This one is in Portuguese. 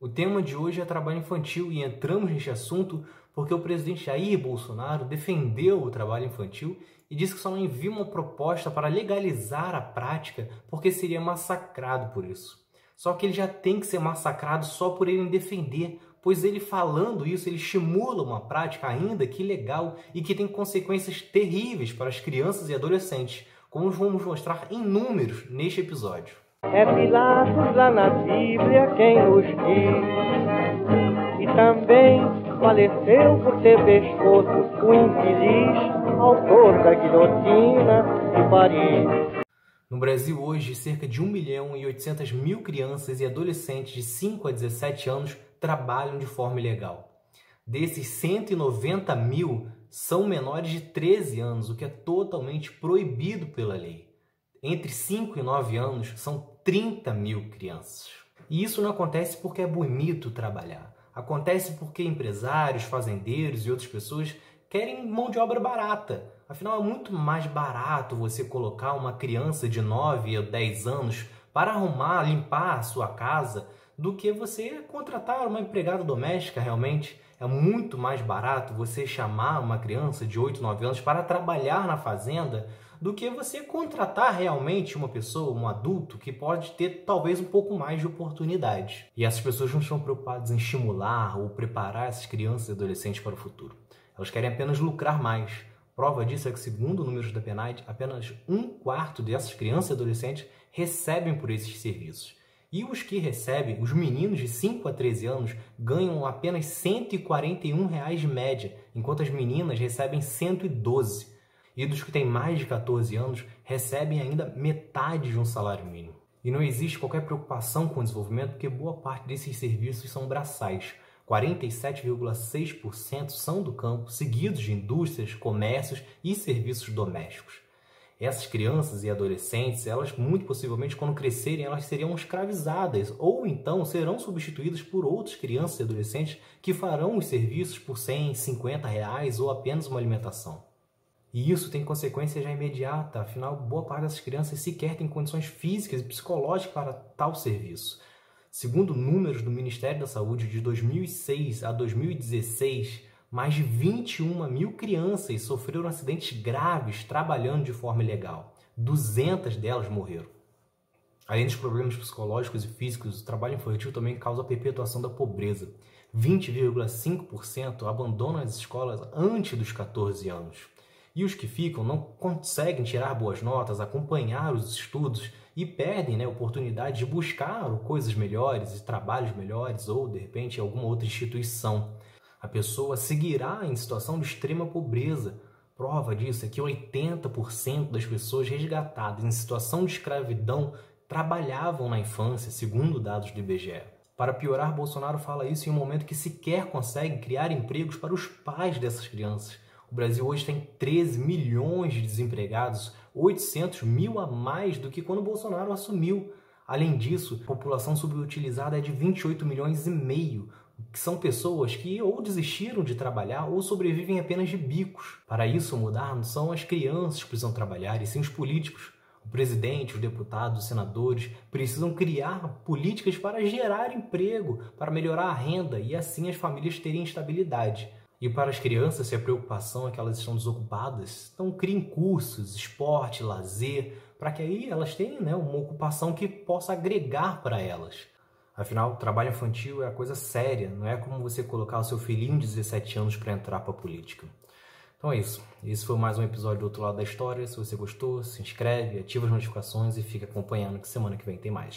O tema de hoje é trabalho infantil e entramos neste assunto porque o presidente Jair Bolsonaro defendeu o trabalho infantil e disse que só não envia uma proposta para legalizar a prática porque seria massacrado por isso. Só que ele já tem que ser massacrado só por ele defender, pois ele falando isso, ele estimula uma prática ainda que ilegal e que tem consequências terríveis para as crianças e adolescentes, como vamos mostrar em números neste episódio. É Pilatos lá na Bíblia quem nos diz. E também faleceu por ter pescoço o infeliz autor da guilhotina de Paris. No Brasil hoje, cerca de 1 milhão e 800 mil crianças e adolescentes de 5 a 17 anos trabalham de forma ilegal. Desses 190 mil são menores de 13 anos, o que é totalmente proibido pela lei entre 5 e 9 anos são 30 mil crianças. E isso não acontece porque é bonito trabalhar. Acontece porque empresários, fazendeiros e outras pessoas querem mão de obra barata. Afinal, é muito mais barato você colocar uma criança de 9 a 10 anos para arrumar, limpar a sua casa, do que você contratar uma empregada doméstica realmente. É muito mais barato você chamar uma criança de 8, 9 anos para trabalhar na fazenda do que você contratar realmente uma pessoa, um adulto, que pode ter talvez um pouco mais de oportunidade. E essas pessoas não estão preocupadas em estimular ou preparar essas crianças e adolescentes para o futuro. Elas querem apenas lucrar mais. Prova disso é que, segundo números da PNAD, apenas um quarto dessas crianças e adolescentes recebem por esses serviços. E os que recebem, os meninos de 5 a 13 anos, ganham apenas 141 reais de média, enquanto as meninas recebem 112 e dos que têm mais de 14 anos recebem ainda metade de um salário mínimo. E não existe qualquer preocupação com o desenvolvimento porque boa parte desses serviços são braçais. 47,6% são do campo, seguidos de indústrias, comércios e serviços domésticos. Essas crianças e adolescentes, elas muito possivelmente quando crescerem, elas seriam escravizadas ou então serão substituídas por outras crianças e adolescentes que farão os serviços por 100, 50 reais ou apenas uma alimentação. E isso tem consequência já imediata, afinal, boa parte dessas crianças sequer tem condições físicas e psicológicas para tal serviço. Segundo números do Ministério da Saúde de 2006 a 2016, mais de 21 mil crianças sofreram acidentes graves trabalhando de forma ilegal. 200 delas morreram. Além dos problemas psicológicos e físicos, o trabalho infantil também causa a perpetuação da pobreza. 20,5% abandonam as escolas antes dos 14 anos. E os que ficam não conseguem tirar boas notas, acompanhar os estudos e perdem né, a oportunidade de buscar coisas melhores e trabalhos melhores ou, de repente, alguma outra instituição. A pessoa seguirá em situação de extrema pobreza. Prova disso é que 80% das pessoas resgatadas em situação de escravidão trabalhavam na infância, segundo dados do IBGE. Para piorar, Bolsonaro fala isso em um momento que sequer consegue criar empregos para os pais dessas crianças. O Brasil hoje tem 13 milhões de desempregados, 800 mil a mais do que quando Bolsonaro assumiu. Além disso, a população subutilizada é de 28 milhões e meio, que são pessoas que ou desistiram de trabalhar ou sobrevivem apenas de bicos. Para isso mudar, não são as crianças que precisam trabalhar, e sim os políticos. O presidente, os deputados, os senadores precisam criar políticas para gerar emprego, para melhorar a renda e assim as famílias terem estabilidade. E para as crianças, se a preocupação é que elas estão desocupadas, então criem cursos, esporte, lazer, para que aí elas tenham né, uma ocupação que possa agregar para elas. Afinal, trabalho infantil é a coisa séria, não é como você colocar o seu filhinho de 17 anos para entrar para a política. Então é isso. Esse foi mais um episódio do outro lado da história. Se você gostou, se inscreve, ativa as notificações e fica acompanhando que semana que vem tem mais.